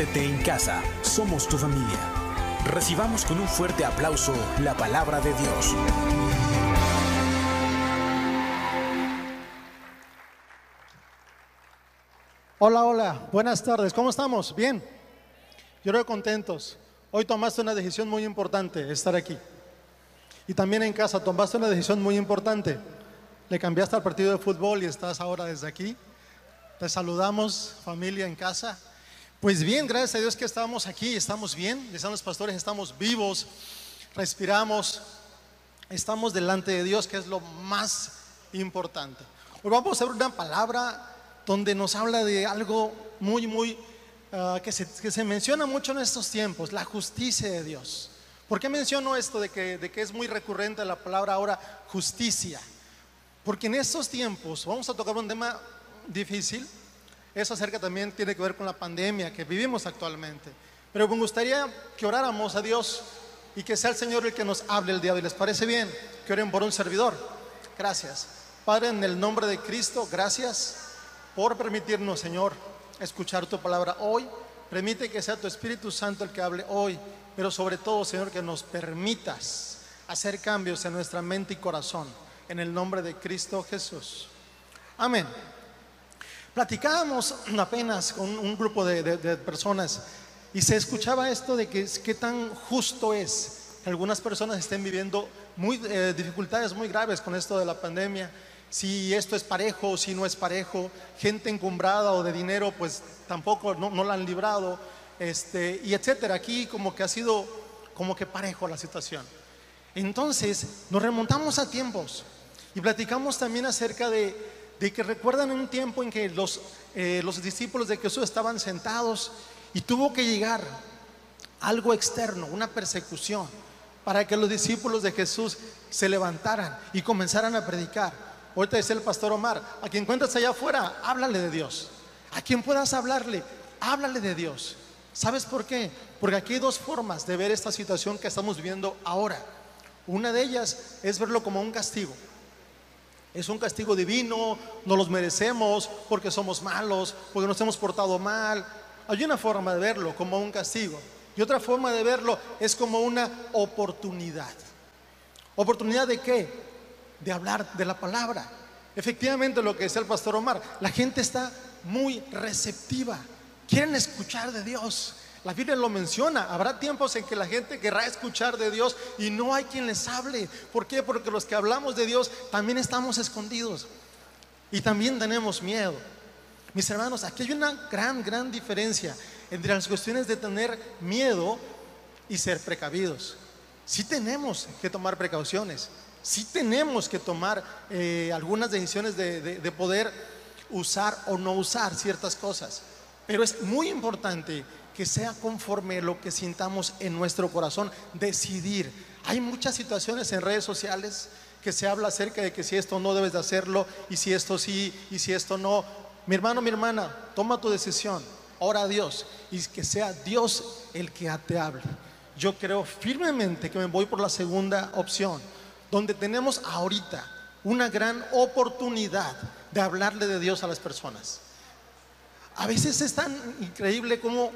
Siéntete en casa, somos tu familia. Recibamos con un fuerte aplauso la palabra de Dios. Hola, hola, buenas tardes, ¿cómo estamos? ¿Bien? Yo creo contentos. Hoy tomaste una decisión muy importante, estar aquí. Y también en casa tomaste una decisión muy importante. Le cambiaste al partido de fútbol y estás ahora desde aquí. Te saludamos, familia en casa. Pues bien, gracias a Dios que estamos aquí, estamos bien. Dicen los pastores, estamos vivos, respiramos, estamos delante de Dios, que es lo más importante. Hoy vamos a ver una palabra donde nos habla de algo muy, muy, uh, que, se, que, se, menciona mucho en estos tiempos, la justicia de Dios. ¿Por qué menciono esto de que, de que es muy recurrente la palabra ahora justicia? Porque en estos tiempos vamos a tocar un tema difícil. Eso acerca también tiene que ver con la pandemia que vivimos actualmente. Pero me gustaría que oráramos a Dios y que sea el Señor el que nos hable el día de hoy. ¿Les parece bien? Que oren por un servidor. Gracias. Padre, en el nombre de Cristo, gracias por permitirnos, Señor, escuchar tu palabra hoy. Permite que sea tu Espíritu Santo el que hable hoy, pero sobre todo, Señor, que nos permitas hacer cambios en nuestra mente y corazón. En el nombre de Cristo Jesús. Amén. Platicábamos apenas con un grupo de, de, de personas y se escuchaba esto de que qué tan justo es que algunas personas estén viviendo muy, eh, dificultades muy graves con esto de la pandemia si esto es parejo o si no es parejo, gente encumbrada o de dinero, pues tampoco no, no la han librado, este, y etcétera. Aquí como que ha sido como que parejo la situación. Entonces nos remontamos a tiempos y platicamos también acerca de, de que recuerdan un tiempo en que los, eh, los discípulos de Jesús estaban sentados y tuvo que llegar algo externo, una persecución, para que los discípulos de Jesús se levantaran y comenzaran a predicar. Ahorita dice el pastor Omar, a quien encuentres allá afuera, háblale de Dios. A quien puedas hablarle, háblale de Dios. ¿Sabes por qué? Porque aquí hay dos formas de ver esta situación que estamos viviendo ahora. Una de ellas es verlo como un castigo. Es un castigo divino, no los merecemos porque somos malos, porque nos hemos portado mal. Hay una forma de verlo como un castigo. Y otra forma de verlo es como una oportunidad. ¿Oportunidad de qué? de hablar de la palabra. Efectivamente, lo que decía el pastor Omar, la gente está muy receptiva, quieren escuchar de Dios. La Biblia lo menciona, habrá tiempos en que la gente querrá escuchar de Dios y no hay quien les hable. ¿Por qué? Porque los que hablamos de Dios también estamos escondidos y también tenemos miedo. Mis hermanos, aquí hay una gran, gran diferencia entre las cuestiones de tener miedo y ser precavidos. Sí tenemos que tomar precauciones, sí tenemos que tomar eh, algunas decisiones de, de, de, poder usar o no usar ciertas cosas. Pero es muy importante que sea conforme lo que sintamos en nuestro corazón, decidir. Hay muchas situaciones en redes sociales que se habla acerca de que si esto no debes de hacerlo y si esto sí y si esto no. Mi hermano, mi hermana, toma tu decisión, ora a Dios y que sea Dios el que te hable. Yo creo firmemente que me voy por la segunda opción donde tenemos ahorita una gran oportunidad de hablarle de Dios a las personas. A veces es tan increíble como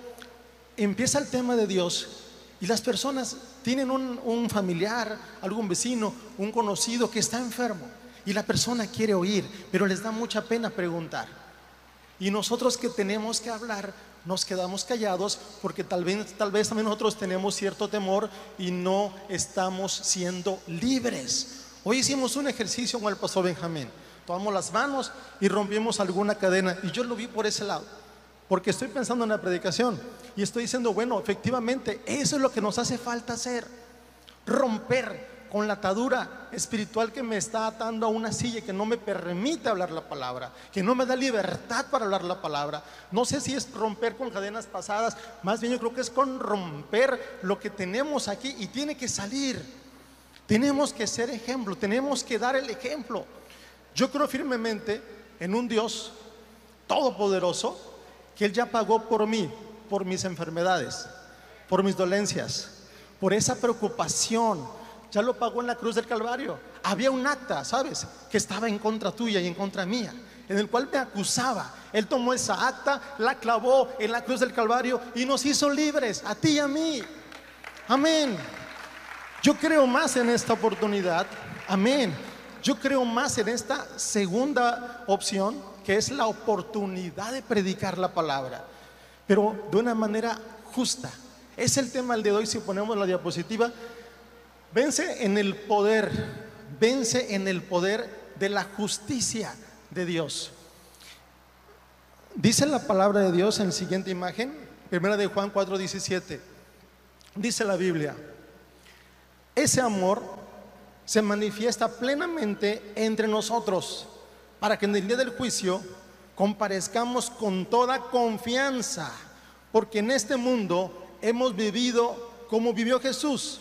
empieza el tema de Dios y las personas tienen un, un, familiar, algún vecino, un conocido que está enfermo y la persona quiere oír, pero les da mucha pena preguntar. Y nosotros que tenemos que hablar, nos quedamos callados porque tal vez, tal vez también nosotros tenemos cierto temor y no estamos siendo libres. Hoy hicimos un ejercicio con el pastor Benjamín. Tomamos las manos y rompimos alguna cadena. Y yo lo vi por ese lado. Porque estoy pensando en la predicación. Y estoy diciendo, bueno, efectivamente, eso es lo que nos hace falta hacer. Romper con la atadura espiritual que me está atando a una silla que no me permite hablar la palabra, que no me da libertad para hablar la palabra. No sé si es romper con cadenas pasadas, más bien yo creo que es con romper lo que tenemos aquí y tiene que salir. Tenemos que ser ejemplo, tenemos que dar el ejemplo. Yo creo firmemente en un Dios todopoderoso que Él ya pagó por mí, por mis enfermedades, por mis dolencias, por esa preocupación ya lo pagó en la cruz del Calvario. Había un acta, ¿sabes? Que estaba en contra tuya y en contra mía. en el cual me acusaba. Él tomó esa acta, la clavó en la cruz del Calvario y nos hizo libres, a ti y a mí. Amén. Yo creo más en esta oportunidad. Amén. Yo creo más en esta segunda opción, que es la oportunidad de predicar la palabra, pero de una manera justa. Es el tema del de hoy si ponemos la diapositiva. Vence en el poder, vence en el poder de la justicia de Dios. Dice la palabra de Dios en la siguiente imagen, primera de Juan 4:17. Dice la Biblia, ese amor se manifiesta plenamente entre nosotros para que en el día del juicio comparezcamos con toda confianza, porque en este mundo hemos vivido como vivió Jesús,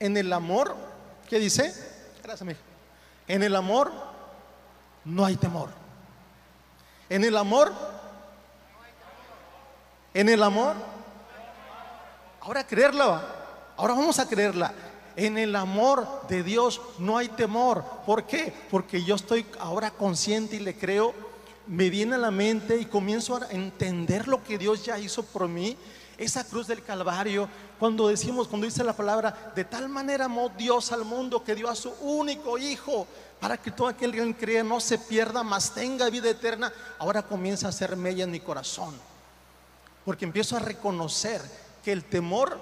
en el amor, ¿qué dice? En el amor no hay temor. En el amor, en el amor, ahora creerla, ahora vamos a creerla. En el amor de Dios no hay temor. ¿Por qué? Porque yo estoy ahora consciente y le creo, me viene a la mente y comienzo a entender lo que Dios ya hizo por mí. Esa cruz del Calvario, cuando decimos, cuando dice la palabra, de tal manera amó Dios al mundo que dio a su único hijo para que todo aquel que crea no se pierda, mas tenga vida eterna, ahora comienza a ser mella en mi corazón. Porque empiezo a reconocer que el temor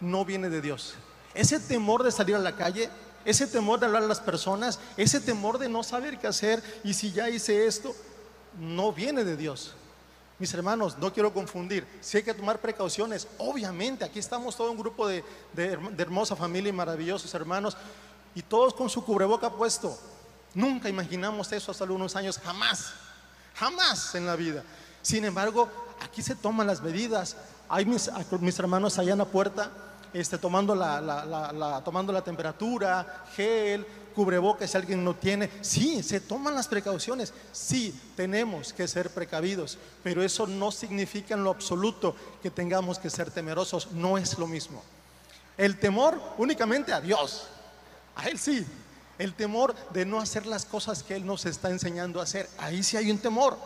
no viene de Dios. Ese temor de salir a la calle, ese temor de hablar a las personas, ese temor de no saber qué hacer y si ya hice esto, no viene de Dios. Mis hermanos, no quiero confundir. Si hay que tomar precauciones, obviamente, aquí estamos todo un grupo de, hermosa familia y maravillosos hermanos, y todos con su cubreboca puesto. Nunca imaginamos eso hace algunos años, jamás, jamás en la vida. Sin embargo, aquí se toman las medidas. Hay mis, mis hermanos allá en la puerta este, tomando, la, tomando la temperatura, gel, cubrebocas si alguien no tiene. Sí, se toman las precauciones. Sí, tenemos que ser precavidos, pero eso no significa en lo absoluto que tengamos que ser temerosos. No es lo mismo. El temor únicamente a Dios. A Él sí. El temor de no hacer las cosas que Él nos está enseñando a hacer. Ahí sí hay un temor.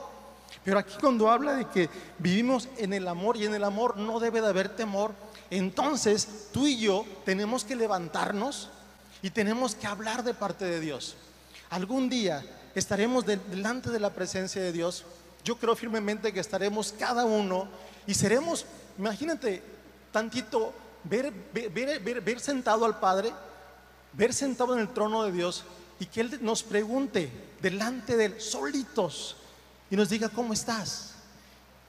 Pero aquí cuando habla de que vivimos en el amor y en el amor no debe de haber temor, entonces tú y yo tenemos que levantarnos y tenemos que hablar de parte de Dios. Algún día estaremos delante de la presencia de Dios. Yo creo firmemente que estaremos cada uno y seremos, imagínate, tantito, ver, ver, sentado al Padre, ver sentado en el trono de Dios y que Él nos pregunte delante de Él, solitos, y nos diga, ¿cómo estás?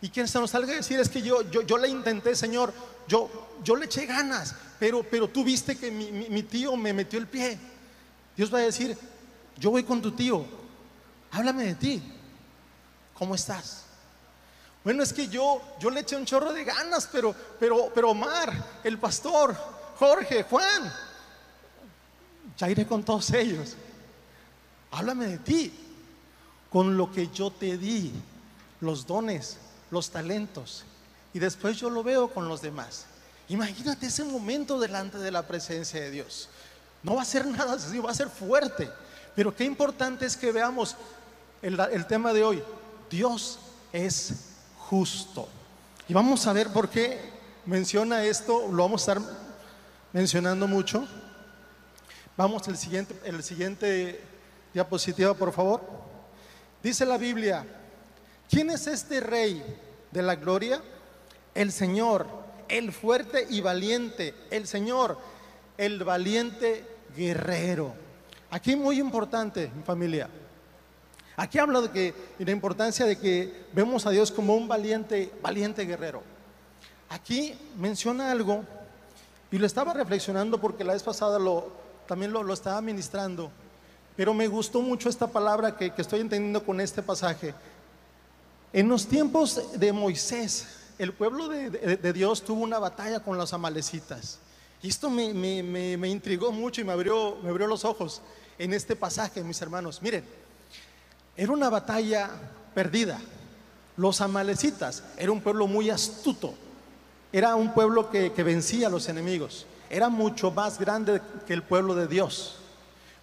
Y quien se nos salga a decir es que yo, yo, yo le intenté, Señor, yo, yo le eché ganas, pero, pero tú viste que mi, mi, tío me metió el pie. Dios va a decir, yo voy con tu tío, háblame de ti, ¿cómo estás? Bueno, es que yo, yo le eché un chorro de ganas, pero, pero, pero Omar, el pastor, Jorge, Juan, ya iré con todos ellos. Háblame de ti, con lo que yo te di, los dones, los talentos, y después yo lo veo con los demás. Imagínate ese momento delante de la presencia de Dios. No va a ser nada así, va a ser fuerte. Pero qué importante es que veamos el, tema de hoy. Dios es justo. Y vamos a ver por qué menciona esto, lo vamos a estar mencionando mucho. Vamos al siguiente, el siguiente diapositiva, por favor. Dice la Biblia, ¿quién es este rey de la gloria? El Señor, el fuerte y valiente, el Señor, el valiente guerrero. Aquí muy importante, mi familia. Aquí habla de que la importancia de que vemos a Dios como un valiente, valiente guerrero. Aquí menciona algo y lo estaba reflexionando porque la vez pasada lo, también lo, estaba ministrando, pero me gustó mucho esta palabra que, que estoy entendiendo con este pasaje. En los tiempos de Moisés, el pueblo de, Dios tuvo una batalla con los amalecitas. Y esto me, intrigó mucho y me abrió, me abrió los ojos en este pasaje, mis hermanos. Miren, era una batalla perdida. Los amalecitas era un pueblo muy astuto. Era un pueblo que, que vencía a los enemigos. Era mucho más grande que el pueblo de Dios.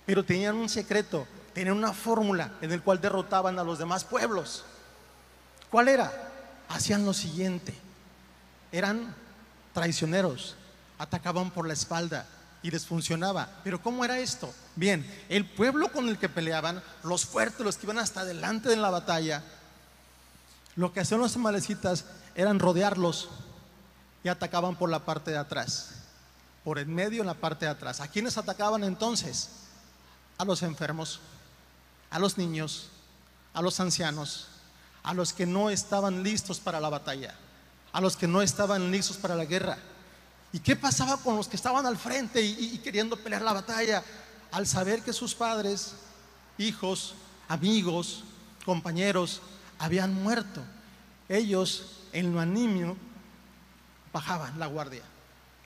Pero tenían un secreto. tenían una fórmula en el cual derrotaban a los demás pueblos. ¿Cuál era? Hacían lo siguiente. Eran traicioneros, atacaban por la espalda y les funcionaba. Pero ¿cómo era esto? Bien, el pueblo con el que peleaban, los fuertes, los que iban hasta adelante en la batalla, lo que hacían los amalecitas eran rodearlos y atacaban por la parte de atrás, por el medio en la parte de atrás. ¿A quiénes atacaban entonces? A los enfermos, a los niños, a los ancianos, a los que no estaban listos para la batalla, a los que no estaban listos para la guerra. ¿Y qué pasaba con los que estaban al frente y, queriendo pelear la batalla? Al saber que sus padres, hijos, amigos, compañeros habían muerto, ellos en lo animio bajaban la guardia.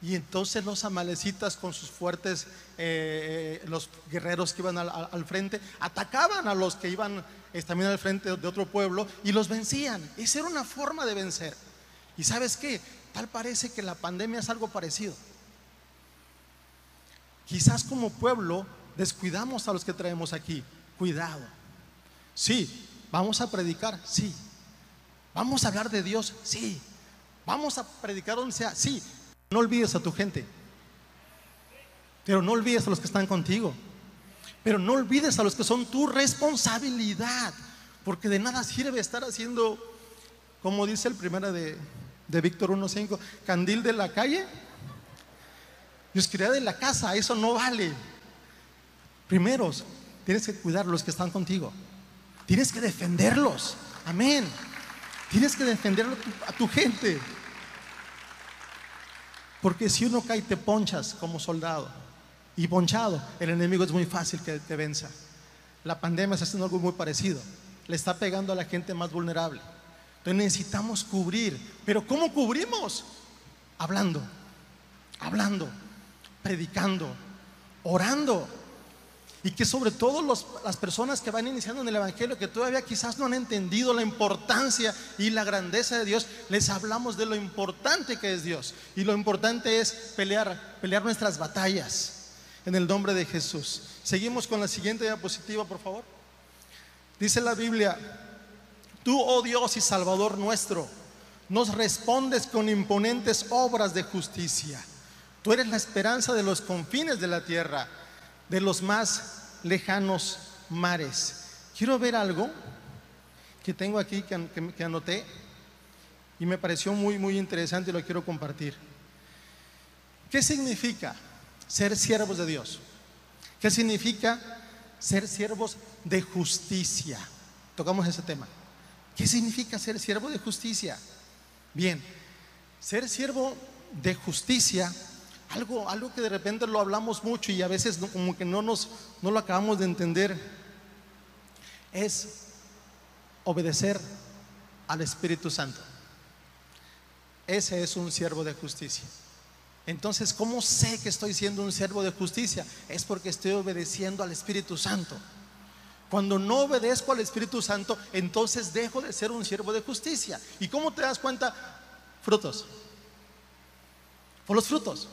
Y entonces los amalecitas con sus fuertes, eh, eh, los guerreros que iban al, frente, atacaban a los que iban eh, también al frente de otro pueblo y los vencían. Esa era una forma de vencer. ¿Y sabes qué? Tal parece que la pandemia es algo parecido. Quizás como pueblo descuidamos a los que traemos aquí. Cuidado. Sí, vamos a predicar, sí. Vamos a hablar de Dios, sí. Vamos a predicar donde sea, sí. No olvides a tu gente. Pero no olvides a los que están contigo. Pero no olvides a los que son tu responsabilidad. Porque de nada sirve estar haciendo, como dice el primero de, de Víctor 1.5, candil de la calle oscuridad de la casa. Eso no vale. Primero, tienes que cuidar a los que están contigo. Tienes que defenderlos. Amén. Tienes que defender a tu gente. Porque si uno cae, te ponchas como soldado. Y ponchado, el enemigo es muy fácil que te venza. La pandemia está haciendo algo muy parecido. Le está pegando a la gente más vulnerable. Entonces necesitamos cubrir. Pero ¿cómo cubrimos? Hablando, hablando, predicando, orando. Y que sobre todo las personas que van iniciando en el Evangelio, que todavía quizás no han entendido la importancia y la grandeza de Dios, les hablamos de lo importante que es Dios. Y lo importante es pelear, pelear nuestras batallas en el nombre de Jesús. Seguimos con la siguiente diapositiva, por favor. Dice la Biblia, tú, oh Dios y Salvador nuestro, nos respondes con imponentes obras de justicia. Tú eres la esperanza de los confines de la tierra de los más lejanos mares. Quiero ver algo que tengo aquí que, anoté y me pareció muy, muy interesante y lo quiero compartir. ¿Qué significa ser siervos de Dios? ¿Qué significa ser siervos de justicia? Tocamos ese tema. ¿Qué significa ser siervo de justicia? Bien, ser siervo de justicia algo, algo que de repente lo hablamos mucho y a veces como que no, nos, no lo acabamos de entender, es obedecer al Espíritu Santo. Ese es un siervo de justicia. Entonces, ¿cómo sé que estoy siendo un siervo de justicia? Es porque estoy obedeciendo al Espíritu Santo. Cuando no obedezco al Espíritu Santo, entonces dejo de ser un siervo de justicia. ¿Y cómo te das cuenta? Frutos. Por los frutos.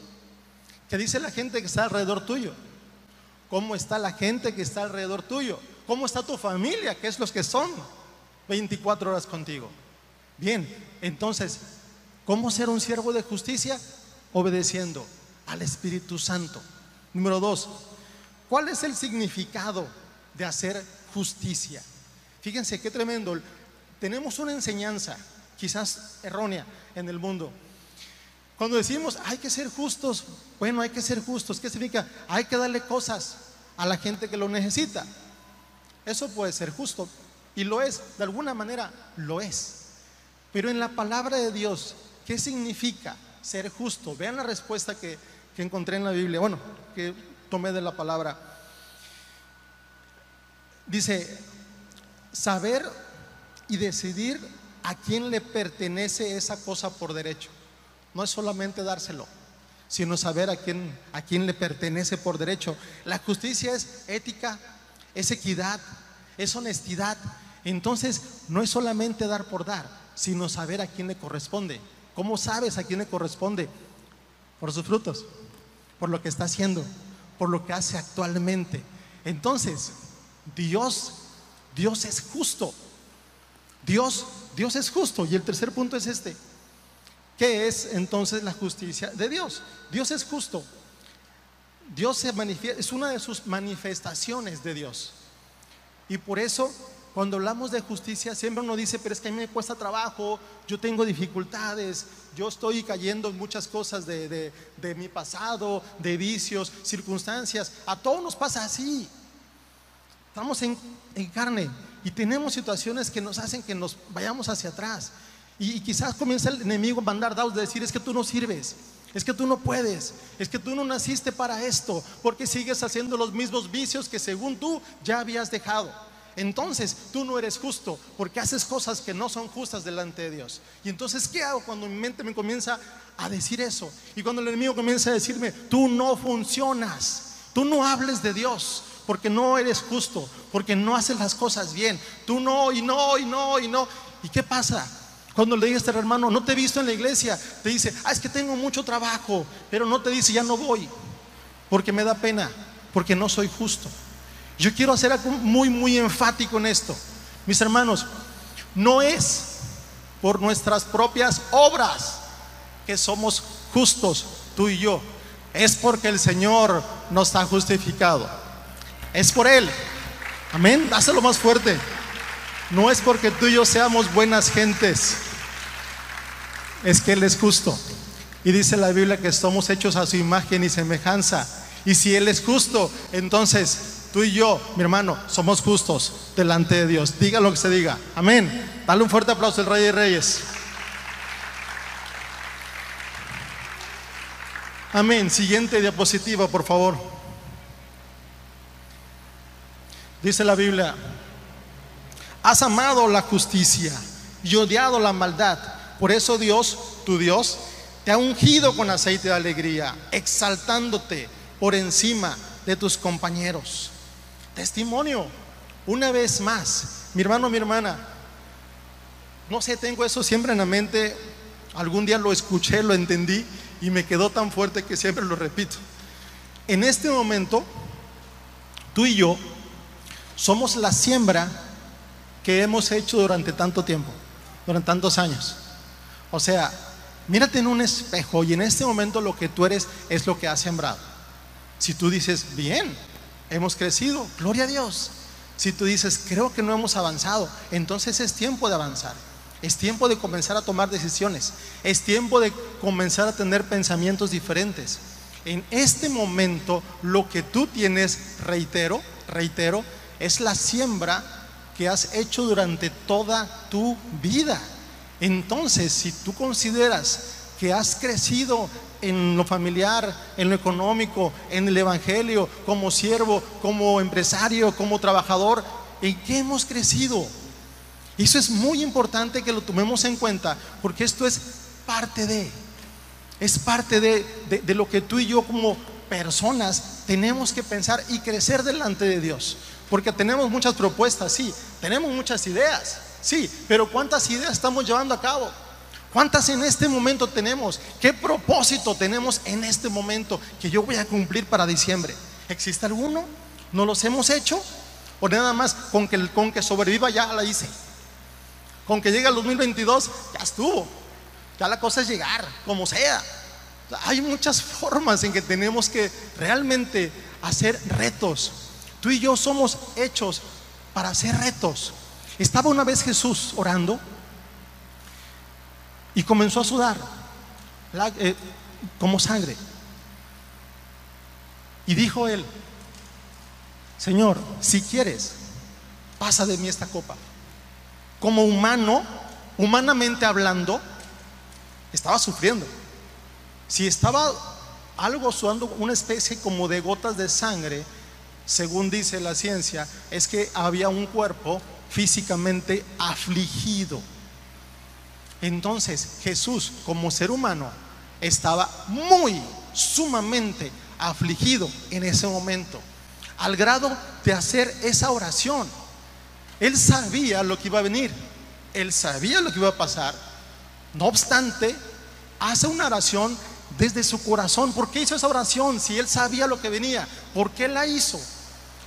¿Qué dice la gente que está alrededor tuyo? ¿Cómo está la gente que está alrededor tuyo? ¿Cómo está tu familia? ¿Qué es los que son 24 horas contigo? Bien, entonces, ¿cómo ser un siervo de justicia? Obedeciendo al Espíritu Santo. Número dos, ¿cuál es el significado de hacer justicia? Fíjense qué tremendo. Tenemos una enseñanza, quizás errónea, en el mundo cuando decimos hay que ser justos, bueno, hay que ser justos, ¿qué significa? Hay que darle cosas a la gente que lo necesita. Eso puede ser justo y lo es, de alguna manera lo es. Pero en la palabra de Dios, ¿qué significa ser justo? Vean la respuesta que, que encontré en la Biblia, bueno, que tomé de la palabra. Dice, saber y decidir a quién le pertenece esa cosa por derecho no es solamente dárselo, sino saber a quién, a quién le pertenece por derecho. La justicia es ética, es equidad, es honestidad. Entonces, no es solamente dar por dar, sino saber a quién le corresponde. ¿Cómo sabes a quién le corresponde? Por sus frutos, por lo que está haciendo, por lo que hace actualmente. Entonces, Dios, Dios es justo. Dios, Dios es justo. Y el tercer punto es este. ¿Qué es entonces la justicia de Dios? Dios es justo. Dios se manifiesta, es una de sus manifestaciones de Dios. Y por eso, cuando hablamos de justicia, siempre uno dice, pero es que a mí me cuesta trabajo, yo tengo dificultades, yo estoy cayendo en muchas cosas de, de mi pasado, de vicios, circunstancias. A todos nos pasa así. Estamos en, carne y tenemos situaciones que nos hacen que nos vayamos hacia atrás. Y, quizás comienza el enemigo a mandar dados de decir, es que tú no sirves, es que tú no puedes, es que tú no naciste para esto, porque sigues haciendo los mismos vicios que según tú ya habías dejado. Entonces tú no eres justo porque haces cosas que no son justas delante de Dios. Y entonces, ¿qué hago cuando mi mente me comienza a decir eso? Y cuando el enemigo comienza a decirme, tú no funcionas, tú no hables de Dios, porque no eres justo, porque no haces las cosas bien. Tú no, y no, y no, y no. ¿Y qué pasa? Cuando le dices al hermano, no te he visto en la iglesia, te dice, ah, es que tengo mucho trabajo, pero no te dice, ya no voy, porque me da pena, porque no soy justo. Yo quiero hacer algo muy, muy enfático en esto. Mis hermanos, no es por nuestras propias obras que somos justos, tú y yo. Es porque el Señor nos ha justificado. Es por Él. Amén. Dáselo más fuerte. No es porque tú y yo seamos buenas gentes. Es que Él es justo. Y dice la Biblia que estamos hechos a su imagen y semejanza. Y si Él es justo, entonces tú y yo, mi hermano, somos justos delante de Dios. Diga lo que se diga. Amén. Dale un fuerte aplauso al Rey de Reyes. Amén. Siguiente diapositiva, por favor. Dice la Biblia, has amado la justicia y odiado la maldad. Por eso Dios, tu Dios, te ha ungido con aceite de alegría, exaltándote por encima de tus compañeros. Testimonio, una vez más, mi hermano, mi hermana, no sé, tengo eso siempre en la mente, algún día lo escuché, lo entendí y me quedó tan fuerte que siempre lo repito. En este momento, tú y yo somos la siembra que hemos hecho durante tanto tiempo, durante tantos años. O sea, mírate en un espejo y en este momento lo que tú eres es lo que has sembrado. Si tú dices, bien, hemos crecido, gloria a Dios. Si tú dices, creo que no hemos avanzado, entonces es tiempo de avanzar. Es tiempo de comenzar a tomar decisiones. Es tiempo de comenzar a tener pensamientos diferentes. En este momento, lo que tú tienes, reitero, reitero, es la siembra que has hecho durante toda tu vida. Entonces, si tú consideras que has crecido en lo familiar, en lo económico, en el Evangelio, como siervo, como empresario, como trabajador, ¿en qué hemos crecido? Eso es muy importante que lo tomemos en cuenta, porque esto es parte de, es parte de, de lo que tú y yo como personas tenemos que pensar y crecer delante de Dios. Porque tenemos muchas propuestas, sí, tenemos muchas ideas, sí, pero ¿cuántas ideas estamos llevando a cabo? ¿Cuántas en este momento tenemos? ¿Qué propósito tenemos en este momento que yo voy a cumplir para diciembre? ¿Existe alguno? ¿No los hemos hecho? ¿O nada más con que, con que sobreviva ya la hice? Con que llegue el 2022 ya estuvo. Ya la cosa es llegar, como sea. Hay muchas formas en que tenemos que realmente hacer retos Tú y yo somos hechos para hacer retos. Estaba una vez Jesús orando y comenzó a sudar eh, como sangre. Y dijo él, Señor, si quieres, pasa de mí esta copa. Como humano, humanamente hablando, estaba sufriendo. Si estaba algo sudando, una especie como de gotas de sangre, según dice la ciencia, es que había un cuerpo físicamente afligido. Entonces Jesús como ser humano estaba muy, sumamente afligido en ese momento, al grado de hacer esa oración. Él sabía lo que iba a venir, él sabía lo que iba a pasar. No obstante, hace una oración desde su corazón. ¿Por qué hizo esa oración si él sabía lo que venía? ¿Por qué la hizo?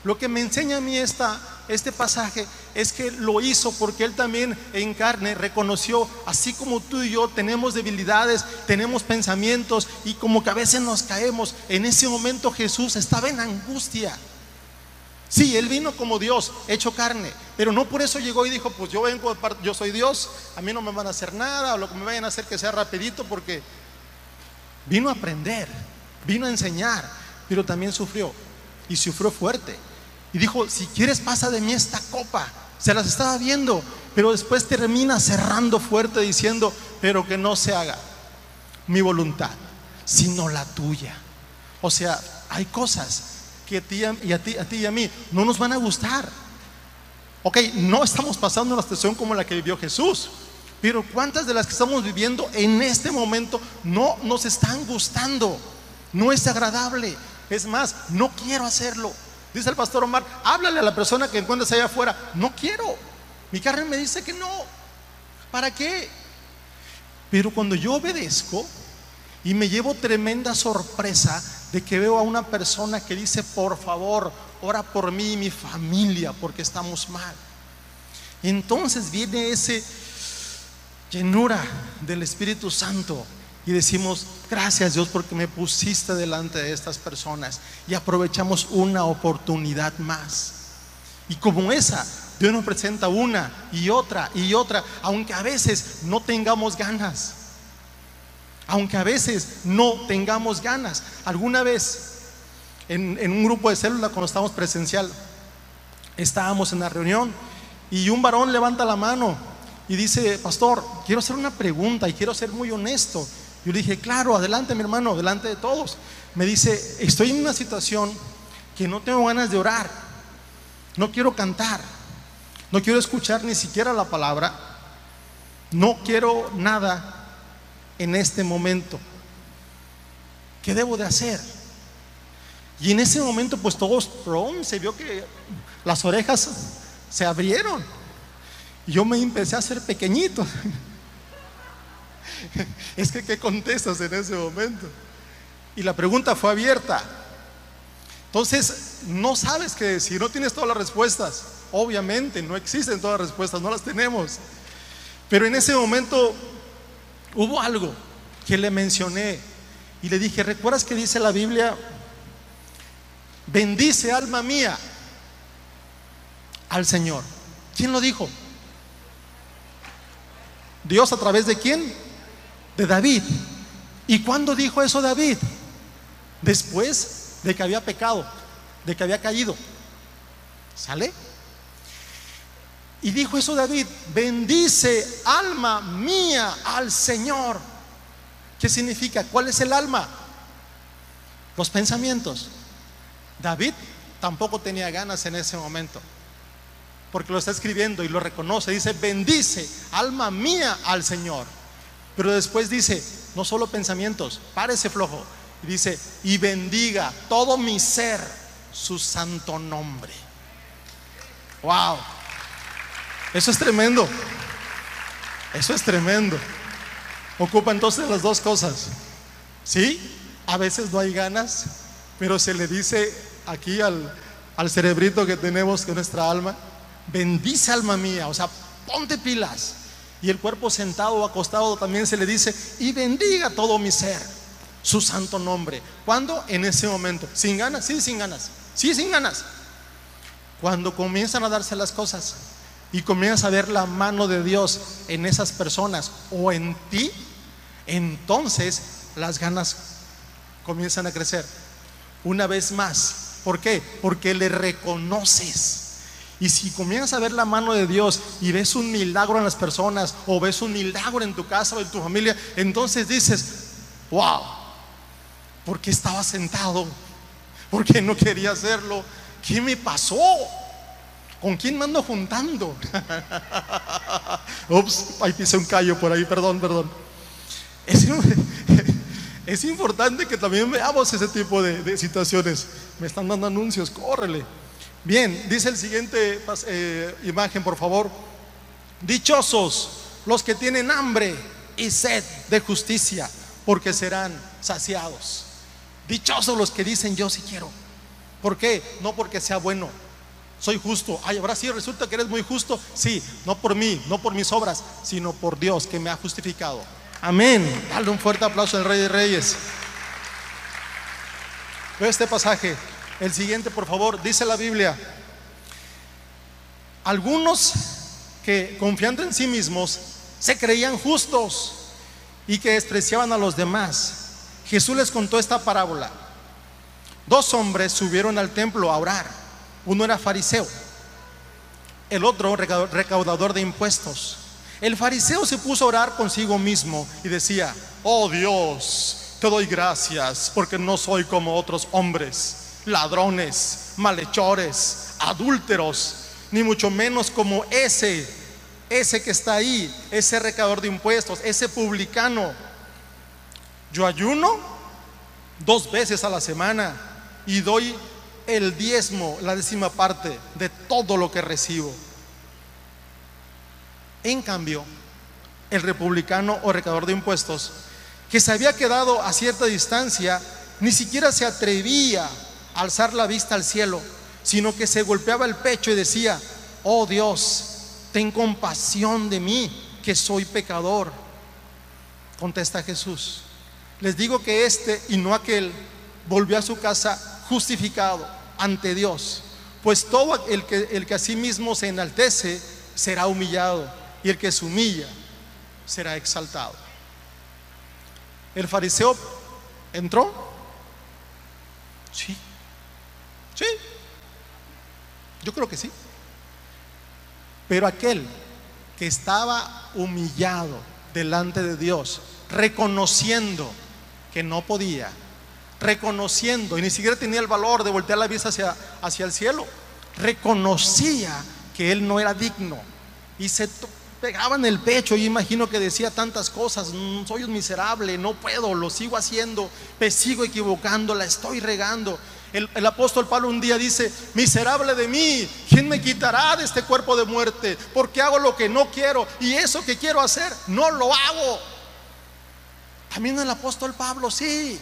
Lo que me enseña a mí esta, este pasaje es que lo hizo porque Él también en carne reconoció, así como tú y yo tenemos debilidades, tenemos pensamientos y como que a veces nos caemos, en ese momento Jesús estaba en angustia. Sí, Él vino como Dios, hecho carne, pero no por eso llegó y dijo, pues yo vengo, yo soy Dios, a mí no me van a hacer nada, o lo que me vayan a hacer que sea rapidito, porque vino a aprender, vino a enseñar, pero también sufrió, y sufrió fuerte. Y dijo, si quieres pasa de mí esta copa. Se las estaba viendo, pero después termina cerrando fuerte diciendo, pero que no se haga mi voluntad, sino la tuya. O sea, hay cosas que a ti y a ti, a ti y a mí no nos van a gustar. Ok, no estamos pasando una situación como la que vivió Jesús, pero ¿cuántas de las que estamos viviendo en este momento no nos están gustando? No es agradable. Es más, no quiero hacerlo. Dice el pastor Omar, háblale a la persona que encuentres allá afuera. No quiero. Mi carne me dice que no. ¿Para qué? Pero cuando yo obedezco y me llevo tremenda sorpresa de que veo a una persona que dice, por favor, ora por mí y mi familia porque estamos mal. Entonces viene ese llenura del Espíritu Santo y decimos, gracias Dios porque me pusiste delante de estas personas y aprovechamos una oportunidad más. Y como esa, Dios nos presenta una y otra y otra, aunque a veces no tengamos ganas. Aunque a veces no tengamos ganas. Alguna vez en, en un grupo de célula cuando estábamos presencial, estábamos en la reunión y un varón levanta la mano y dice, pastor, quiero hacer una pregunta y quiero ser muy honesto. Yo le dije, claro, adelante mi hermano, delante de todos. Me dice, estoy en una situación que no tengo ganas de orar, no quiero cantar, no quiero escuchar ni siquiera la palabra, no quiero nada en este momento. ¿Qué debo de hacer? Y en ese momento pues todos, se vio que las orejas se abrieron. Y yo me empecé a hacer pequeñito. es que, ¿qué contestas en ese momento? Y la pregunta fue abierta. Entonces, no sabes qué decir, no tienes todas las respuestas. Obviamente, no existen todas las respuestas, no las tenemos. Pero en ese momento hubo algo que le mencioné y le dije, ¿recuerdas que dice la Biblia? Bendice alma mía al Señor. ¿Quién lo dijo? Dios a través de quién? De David. ¿Y cuándo dijo eso David? Después de que había pecado, de que había caído. ¿Sale? Y dijo eso David, bendice alma mía al Señor. ¿Qué significa? ¿Cuál es el alma? Los pensamientos. David tampoco tenía ganas en ese momento, porque lo está escribiendo y lo reconoce. Dice, bendice alma mía al Señor. Pero después dice, no solo pensamientos, párese flojo. Y dice, y bendiga todo mi ser su santo nombre. Wow. Eso es tremendo. Eso es tremendo. Ocupa entonces las dos cosas. ¿Sí? A veces no hay ganas, pero se le dice aquí al, al cerebrito que tenemos, que nuestra alma, bendice alma mía, o sea, ponte pilas. Y el cuerpo sentado o acostado también se le dice, y bendiga todo mi ser, su santo nombre. ¿Cuándo? En ese momento. ¿Sin ganas? Sí, sin ganas. Sí, sin ganas. Cuando comienzan a darse las cosas y comienzas a ver la mano de Dios en esas personas o en ti, entonces las ganas comienzan a crecer. Una vez más. ¿Por qué? Porque le reconoces y si comienzas a ver la mano de Dios y ves un milagro en las personas o ves un milagro en tu casa o en tu familia, entonces dices, wow, ¿por qué estaba sentado? ¿Por qué no quería hacerlo? ¿Qué me pasó? ¿Con quién me ando juntando? Ups, ahí pise un callo por ahí, perdón, perdón. Es, importante que también veamos ese tipo de, de situaciones. Me están dando anuncios, córrele. Bien, dice el siguiente eh, imagen, por favor. Dichosos los que tienen hambre y sed de justicia, porque serán saciados. Dichosos los que dicen yo sí quiero. ¿Por qué? No porque sea bueno. Soy justo. Ay, ahora sí resulta que eres muy justo. Sí, no por mí, no por mis obras, sino por Dios que me ha justificado. Amén. Dale un fuerte aplauso al Rey de Reyes. Ve este pasaje. El siguiente, por favor, dice la Biblia. Algunos que confiando en sí mismos se creían justos y que despreciaban a los demás. Jesús les contó esta parábola. Dos hombres subieron al templo a orar. Uno era fariseo, el otro recaudador de impuestos. El fariseo se puso a orar consigo mismo y decía, oh Dios, te doy gracias porque no soy como otros hombres, ladrones, malhechores, adúlteros, ni mucho menos como ese, ese que está ahí, ese recaudador de impuestos, ese publicano. Yo ayuno dos veces a la semana y doy el diezmo, la décima parte de todo lo que recibo. En cambio, el republicano o recaudador de impuestos, que se había quedado a cierta distancia, ni siquiera se atrevía alzar la vista al cielo, sino que se golpeaba el pecho y decía, oh Dios, ten compasión de mí, que soy pecador. Contesta Jesús, les digo que este y no aquel volvió a su casa justificado ante Dios, pues todo el que, el que a sí mismo se enaltece será humillado y el que se humilla será exaltado. El fariseo entró. Sí. Yo creo que sí. Pero aquel que estaba humillado delante de Dios, reconociendo que no podía, reconociendo, y ni siquiera tenía el valor de voltear la vista hacia, hacia el cielo, reconocía que él no era digno y se pegaba en el pecho. y imagino que decía tantas cosas: mm, soy un miserable, no puedo, lo sigo haciendo, me sigo equivocando, la estoy regando. El, apóstol Pablo un día dice, miserable de mí, ¿quién me quitará de este cuerpo de muerte? Porque hago lo que no quiero y eso que quiero hacer, no lo hago. También el apóstol Pablo, sí.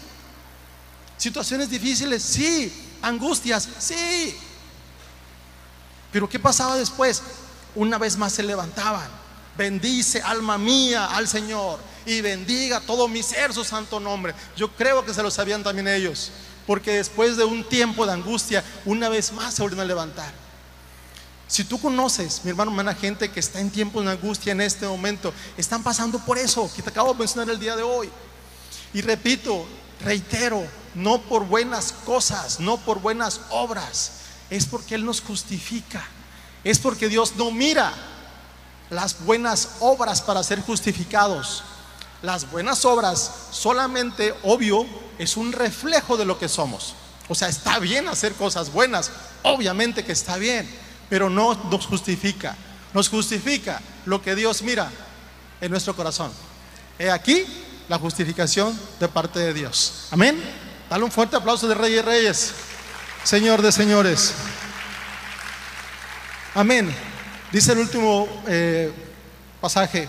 Situaciones difíciles, sí. Angustias, sí. Pero ¿qué pasaba después? Una vez más se levantaban. Bendice, alma mía, al Señor. Y bendiga todo mi ser su santo nombre. Yo creo que se lo sabían también ellos. Porque después de un tiempo de angustia, una vez más se volvieron a levantar. Si tú conoces, mi hermano, hermana, gente que está en tiempos de angustia en este momento, están pasando por eso que te acabo de mencionar el día de hoy. Y repito, reitero, no por buenas cosas, no por buenas obras, es porque Él nos justifica. Es porque Dios no mira las buenas obras para ser justificados. Las buenas obras solamente, obvio, es un reflejo de lo que somos. O sea, está bien hacer cosas buenas, obviamente que está bien, pero no nos justifica. Nos justifica lo que Dios mira en nuestro corazón. He aquí la justificación de parte de Dios. Amén. Dale un fuerte aplauso de Reyes Reyes, Señor de señores. Amén. Dice el último eh, pasaje.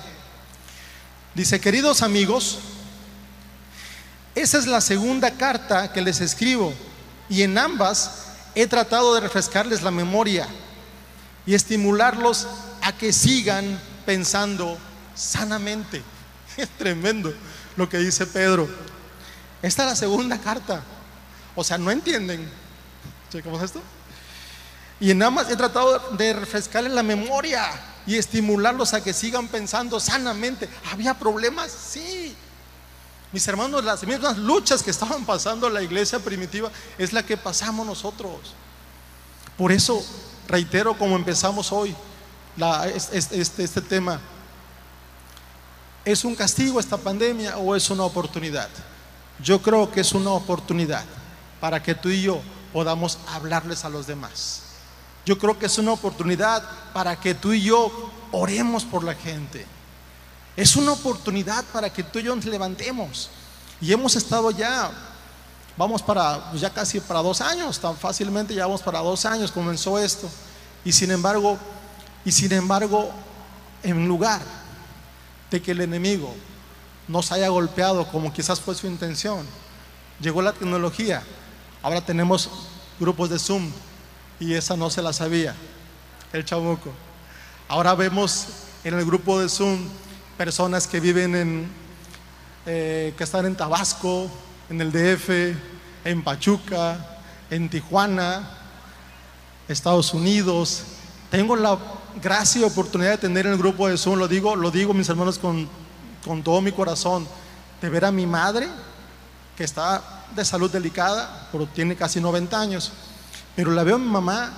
Dice, queridos amigos, esa es la segunda carta que les escribo y en ambas he tratado de refrescarles la memoria y estimularlos a que sigan pensando sanamente. Es tremendo lo que dice Pedro. Esta es la segunda carta. O sea, no entienden. ¿Cómo es esto? Y en ambas he tratado de refrescarles la memoria y estimularlos a que sigan pensando sanamente. ¿Había problemas? Sí. Mis hermanos, las mismas luchas que estaban pasando la iglesia primitiva es la que pasamos nosotros. Por eso, reitero como empezamos hoy este, este, este tema. ¿Es un castigo esta pandemia o es una oportunidad? Yo creo que es una oportunidad para que tú y yo podamos hablarles a los demás. Yo creo que es una oportunidad para que tú y yo oremos por la gente. Es una oportunidad para que tú y yo nos levantemos. Y hemos estado ya, vamos para, pues ya casi para dos años, tan fácilmente ya vamos para dos años, comenzó esto. Y sin embargo, y sin embargo, en lugar de que el enemigo nos haya golpeado como quizás fue su intención, llegó la tecnología. Ahora tenemos grupos de Zoom y esa no se la sabía, el chamuco. Ahora vemos en el grupo de Zoom personas que viven en, eh, que están en Tabasco, en el DF, en Pachuca, en Tijuana, Estados Unidos. Tengo la gracia y oportunidad de tener en el grupo de Zoom, lo digo, lo digo mis hermanos con, con todo mi corazón, de ver a mi madre, que está de salud delicada, pero tiene casi 90 años, pero la veo a mi mamá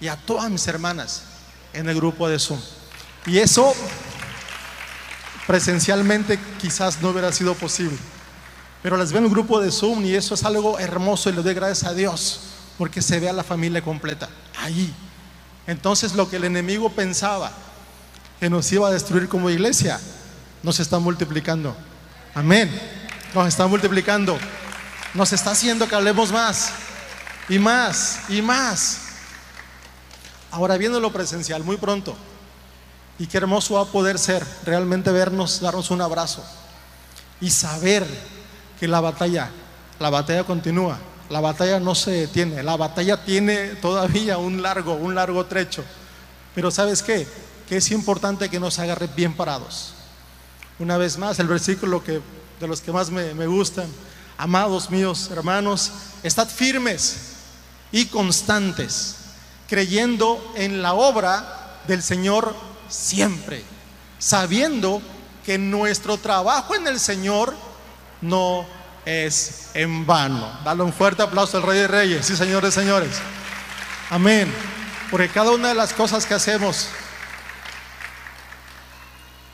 y a todas mis hermanas en el grupo de Zoom. Y eso presencialmente quizás no hubiera sido posible. Pero las veo en el grupo de Zoom y eso es algo hermoso y le doy gracias a Dios porque se ve a la familia completa ahí. Entonces lo que el enemigo pensaba que nos iba a destruir como iglesia, nos está multiplicando. Amén. Nos está multiplicando. Nos está haciendo que hablemos más y más y más. Ahora viendo lo presencial, muy pronto. Y qué hermoso va a poder ser realmente vernos, darnos un abrazo y saber que la batalla, la batalla continúa, la batalla no se detiene, la batalla tiene todavía un largo, un largo trecho. Pero ¿sabes qué? Que es importante que nos agarre bien parados. Una vez más, el versículo que, de los que más me, me gustan, amados míos hermanos, estad firmes y constantes, creyendo en la obra del Señor siempre, sabiendo que nuestro trabajo en el Señor no es en vano. Dale un fuerte aplauso al Rey de Reyes, sí, señores, señores. Amén. Porque cada una de las cosas que hacemos,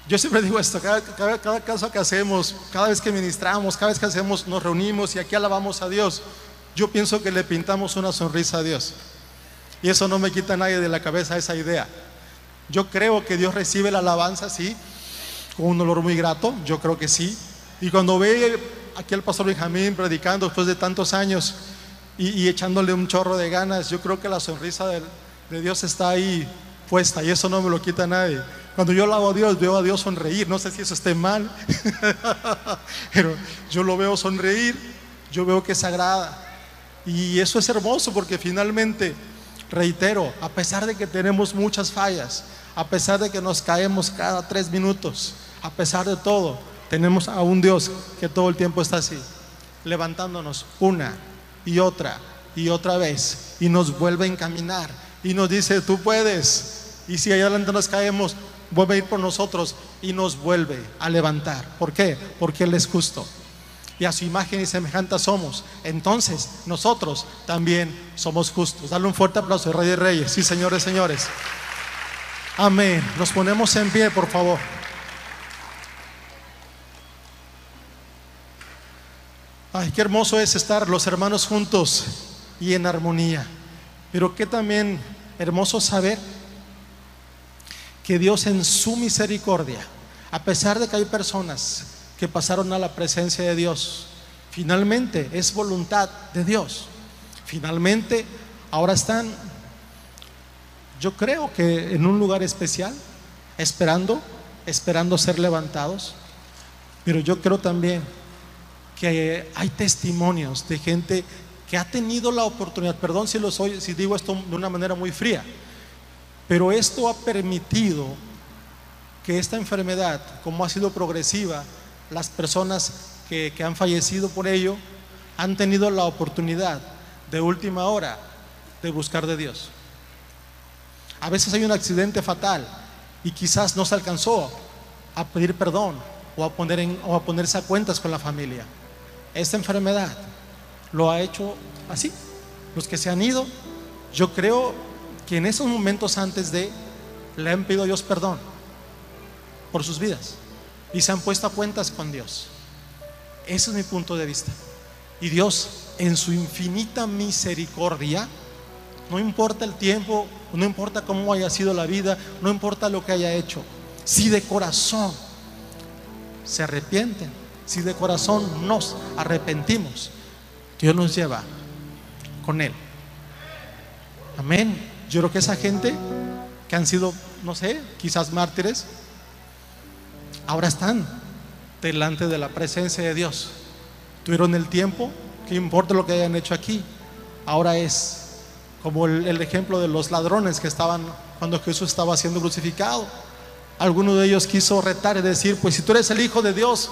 yo siempre digo esto, cada, cada, cada caso que hacemos, cada vez que ministramos, cada vez que hacemos, nos reunimos y aquí alabamos a Dios, yo pienso que le pintamos una sonrisa a Dios. Y eso no me quita a nadie de la cabeza esa idea. Yo creo que Dios recibe la alabanza, sí, con un olor muy grato, yo creo que sí. Y cuando ve aquí al pastor Benjamín predicando después de tantos años y, echándole un chorro de ganas, yo creo que la sonrisa de, de Dios está ahí puesta y eso no me lo quita nadie. Cuando yo alabo a Dios, veo a Dios sonreír. No sé si eso esté mal, pero yo lo veo sonreír, yo veo que es sagrada. Y eso es hermoso porque finalmente, reitero, a pesar de que tenemos muchas fallas, a pesar de que nos caemos cada tres minutos, a pesar de todo, tenemos a un Dios que todo el tiempo está así, levantándonos una y otra y otra vez y nos vuelve a encaminar y nos dice, tú puedes. Y si allá adelante nos caemos, vuelve a ir por nosotros y nos vuelve a levantar. ¿Por qué? Porque Él es justo. Y a su imagen y semejanza somos. Entonces, nosotros también somos justos. Dale un fuerte aplauso, Rey de Reyes. Sí, señores, señores. Amén. Nos ponemos en pie, por favor. Ay, qué hermoso es estar los hermanos juntos y en armonía. Pero qué también hermoso saber que Dios en su misericordia, a pesar de que hay personas que pasaron a la presencia de Dios, finalmente es voluntad de Dios. Finalmente ahora están, yo creo que en un lugar especial, esperando, esperando ser levantados. Pero yo creo también que hay testimonios de gente que ha tenido la oportunidad, perdón si lo soy, si digo esto de una manera muy fría, pero esto ha permitido que esta enfermedad, como ha sido progresiva, las personas que, han fallecido por ello han tenido la oportunidad de última hora de buscar de Dios. A veces hay un accidente fatal y quizás no se alcanzó a pedir perdón o a, poner o a ponerse a cuentas con la familia. Esta enfermedad lo ha hecho así. Los que se han ido, yo creo que en esos momentos antes de le han pedido a Dios perdón por sus vidas y se han puesto a cuentas con Dios. Ese es mi punto de vista. Y Dios, en su infinita misericordia, no importa el tiempo, no importa cómo haya sido la vida, no importa lo que haya hecho, si de corazón se arrepienten, si de corazón nos arrepentimos, Dios nos lleva con Él. Amén. Yo creo que esa gente que han sido, no sé, quizás mártires, ahora están delante de la presencia de Dios. Tuvieron el tiempo, que importa lo que hayan hecho aquí, ahora es como el, ejemplo de los ladrones que estaban cuando Jesús estaba siendo crucificado. Alguno de ellos quiso retar y decir, pues si tú eres el Hijo de Dios,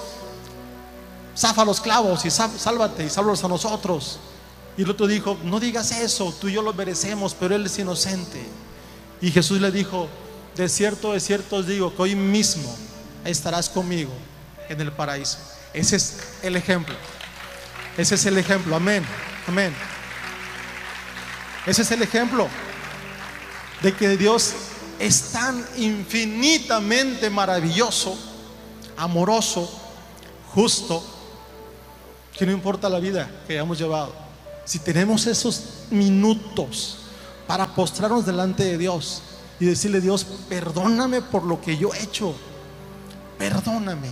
zafa los clavos y sá- sálvate y sálvalos a nosotros. Y el otro dijo, no digas eso, tú y yo lo merecemos, pero él es inocente. Y Jesús le dijo, de cierto, de cierto os digo que hoy mismo estarás conmigo en el paraíso. Ese es el ejemplo. Ese es el ejemplo. Amén. Amén. Ese es el ejemplo de que Dios es tan infinitamente maravilloso, amoroso, justo, que no importa la vida que hayamos llevado. Si tenemos esos minutos para postrarnos delante de Dios y decirle, Dios, perdóname por lo que yo he hecho, perdóname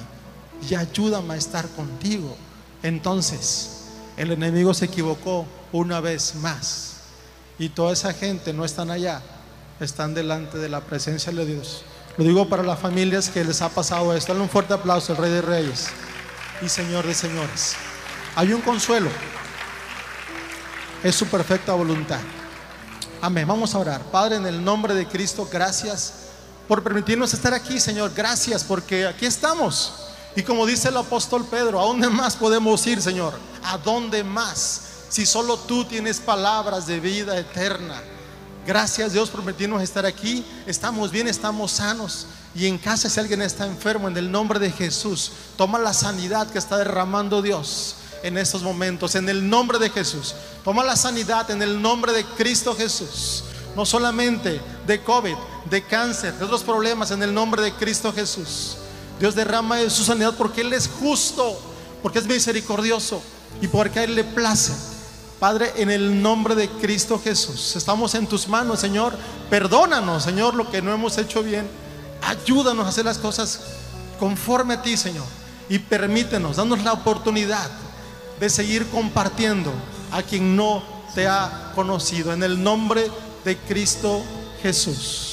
y ayúdame a estar contigo. Entonces, el enemigo se equivocó una vez más. Y toda esa gente no están allá, están delante de la presencia de Dios. Lo digo para las familias que les ha pasado esto. Dale un fuerte aplauso al Rey de Reyes y Señor de Señores. Hay un consuelo. Es su perfecta voluntad. Amén. Vamos a orar. Padre, en el nombre de Cristo, gracias por permitirnos estar aquí, Señor. Gracias porque aquí estamos. Y como dice el apóstol Pedro, ¿a dónde más podemos ir, Señor? ¿A dónde más? Si solo tú tienes palabras de vida eterna. Gracias Dios por permitirnos estar aquí. Estamos bien, estamos sanos. Y en casa si alguien está enfermo, en el nombre de Jesús, toma la sanidad que está derramando Dios en estos momentos, en el nombre de Jesús. Toma la sanidad en el nombre de Cristo Jesús. No solamente de COVID, de cáncer, de otros problemas, en el nombre de Cristo Jesús. Dios derrama de su sanidad porque Él es justo, porque es misericordioso y porque a Él le place. Padre, en el nombre de Cristo Jesús, estamos en tus manos, Señor. Perdónanos, Señor, lo que no hemos hecho bien. Ayúdanos a hacer las cosas conforme a ti, Señor. Y permítenos, danos la oportunidad de seguir compartiendo a quien no te ha conocido. En el nombre de Cristo Jesús.